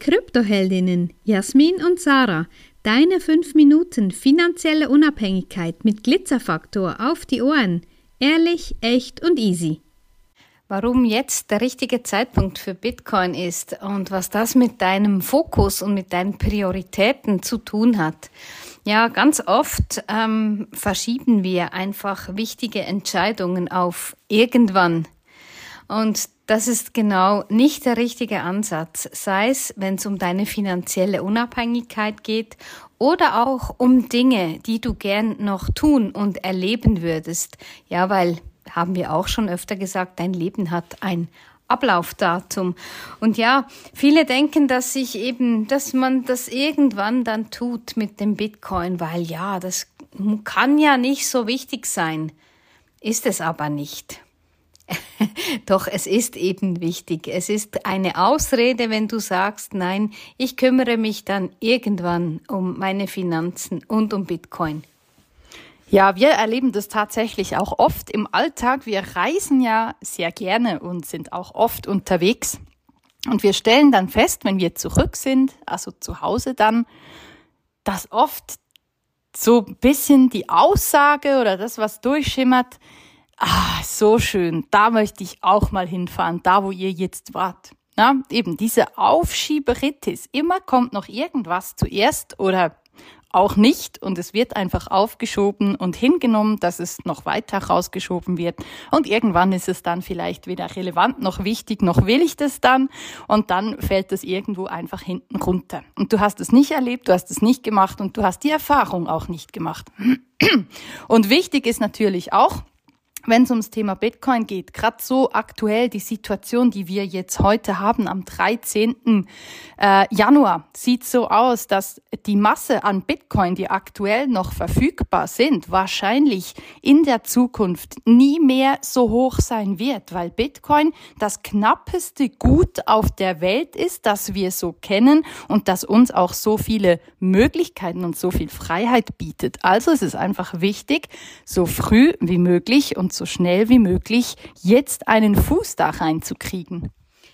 Kryptoheldinnen Jasmin und Sarah. Deine 5 Minuten finanzielle Unabhängigkeit mit Glitzerfaktor auf die Ohren. Ehrlich, echt und easy. Warum jetzt der richtige Zeitpunkt für Bitcoin ist und was das mit deinem Fokus und mit deinen Prioritäten zu tun hat. Ja, ganz oft ähm, verschieben wir einfach wichtige Entscheidungen auf irgendwann. Und das ist genau nicht der richtige Ansatz, sei es, wenn es um deine finanzielle Unabhängigkeit geht oder auch um Dinge, die du gern noch tun und erleben würdest. Ja, weil haben wir auch schon öfter gesagt, dein Leben hat ein Ablaufdatum. Und ja, viele denken, dass sich eben, dass man das irgendwann dann tut mit dem Bitcoin, weil ja, das kann ja nicht so wichtig sein. Ist es aber nicht. Doch es ist eben wichtig. Es ist eine Ausrede, wenn du sagst, nein, ich kümmere mich dann irgendwann um meine Finanzen und um Bitcoin. Ja, wir erleben das tatsächlich auch oft im Alltag. Wir reisen ja sehr gerne und sind auch oft unterwegs. Und wir stellen dann fest, wenn wir zurück sind, also zu Hause dann, dass oft so ein bisschen die Aussage oder das, was durchschimmert, ah, so schön, da möchte ich auch mal hinfahren, da wo ihr jetzt wart. Ja, eben diese Aufschieberitis. Immer kommt noch irgendwas zuerst oder auch nicht und es wird einfach aufgeschoben und hingenommen, dass es noch weiter rausgeschoben wird und irgendwann ist es dann vielleicht weder relevant noch wichtig, noch will ich das dann und dann fällt das irgendwo einfach hinten runter. Und du hast es nicht erlebt, du hast es nicht gemacht und du hast die Erfahrung auch nicht gemacht. Und wichtig ist natürlich auch, wenn es ums Thema Bitcoin geht, gerade so aktuell die Situation, die wir jetzt heute haben, am 13. Äh, Januar, sieht so aus, dass die Masse an Bitcoin, die aktuell noch verfügbar sind, wahrscheinlich in der Zukunft nie mehr so hoch sein wird, weil Bitcoin das knappeste Gut auf der Welt ist, das wir so kennen und das uns auch so viele Möglichkeiten und so viel Freiheit bietet. Also es ist einfach wichtig, so früh wie möglich und und so schnell wie möglich jetzt einen Fuß da reinzukriegen.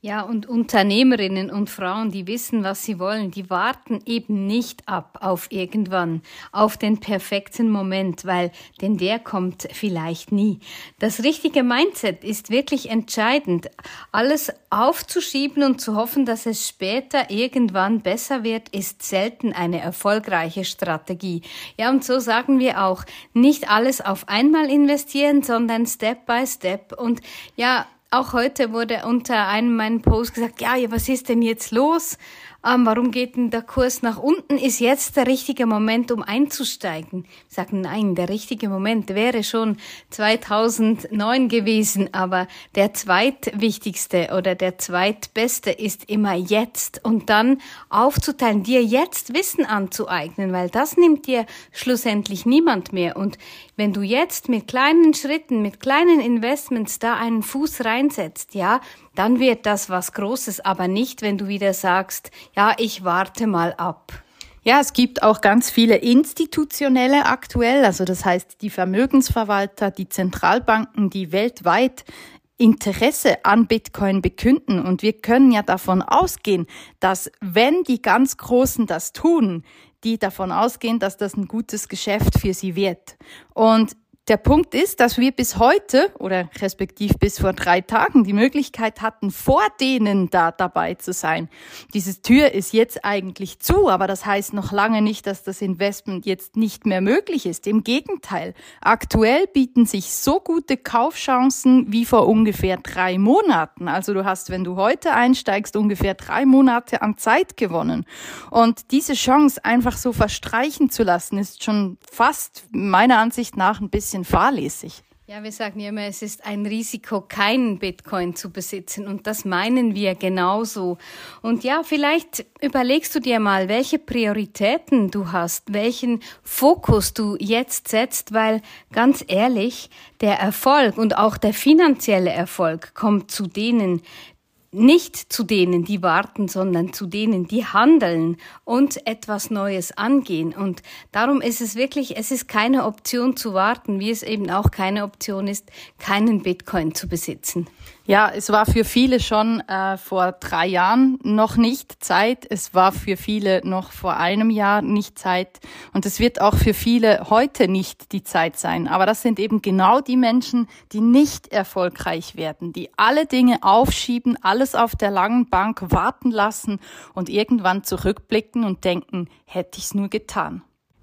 Ja, und Unternehmerinnen und Frauen, die wissen, was sie wollen, die warten eben nicht ab auf irgendwann, auf den perfekten Moment, weil denn der kommt vielleicht nie. Das richtige Mindset ist wirklich entscheidend. Alles aufzuschieben und zu hoffen, dass es später irgendwann besser wird, ist selten eine erfolgreiche Strategie. Ja, und so sagen wir auch, nicht alles auf einmal investieren, sondern Step by Step und ja, auch heute wurde unter einem meiner Posts gesagt, ja, ja, was ist denn jetzt los? Ähm, warum geht denn der Kurs nach unten? Ist jetzt der richtige Moment, um einzusteigen? Ich sage, nein, der richtige Moment wäre schon 2009 gewesen, aber der zweitwichtigste oder der zweitbeste ist immer jetzt und dann aufzuteilen, dir jetzt Wissen anzueignen, weil das nimmt dir schlussendlich niemand mehr und wenn du jetzt mit kleinen Schritten, mit kleinen Investments da einen Fuß reinsetzt, ja, dann wird das was Großes, aber nicht, wenn du wieder sagst, ja, ich warte mal ab. Ja, es gibt auch ganz viele institutionelle aktuell, also das heißt die Vermögensverwalter, die Zentralbanken, die weltweit Interesse an Bitcoin bekünden. Und wir können ja davon ausgehen, dass wenn die ganz Großen das tun, die davon ausgehen, dass das ein gutes Geschäft für sie wird. Und der Punkt ist, dass wir bis heute oder respektiv bis vor drei Tagen die Möglichkeit hatten, vor denen da dabei zu sein. Diese Tür ist jetzt eigentlich zu, aber das heißt noch lange nicht, dass das Investment jetzt nicht mehr möglich ist. Im Gegenteil, aktuell bieten sich so gute Kaufchancen wie vor ungefähr drei Monaten. Also du hast, wenn du heute einsteigst, ungefähr drei Monate an Zeit gewonnen. Und diese Chance einfach so verstreichen zu lassen, ist schon fast meiner Ansicht nach ein bisschen bisschen fahrlässig. Ja, wir sagen immer, es ist ein Risiko, keinen Bitcoin zu besitzen. Und das meinen wir genauso. Und ja, vielleicht überlegst du dir mal, welche Prioritäten du hast, welchen Fokus du jetzt setzt, weil ganz ehrlich, der Erfolg und auch der finanzielle Erfolg kommt zu denen, nicht zu denen, die warten, sondern zu denen, die handeln und etwas Neues angehen. Und darum ist es wirklich, es ist keine Option zu warten, wie es eben auch keine Option ist, keinen Bitcoin zu besitzen. Ja, es war für viele schon äh, vor drei Jahren noch nicht Zeit. Es war für viele noch vor einem Jahr nicht Zeit. Und es wird auch für viele heute nicht die Zeit sein. Aber das sind eben genau die Menschen, die nicht erfolgreich werden, die alle Dinge aufschieben, alles auf der langen Bank warten lassen und irgendwann zurückblicken und denken, hätte ich's nur getan.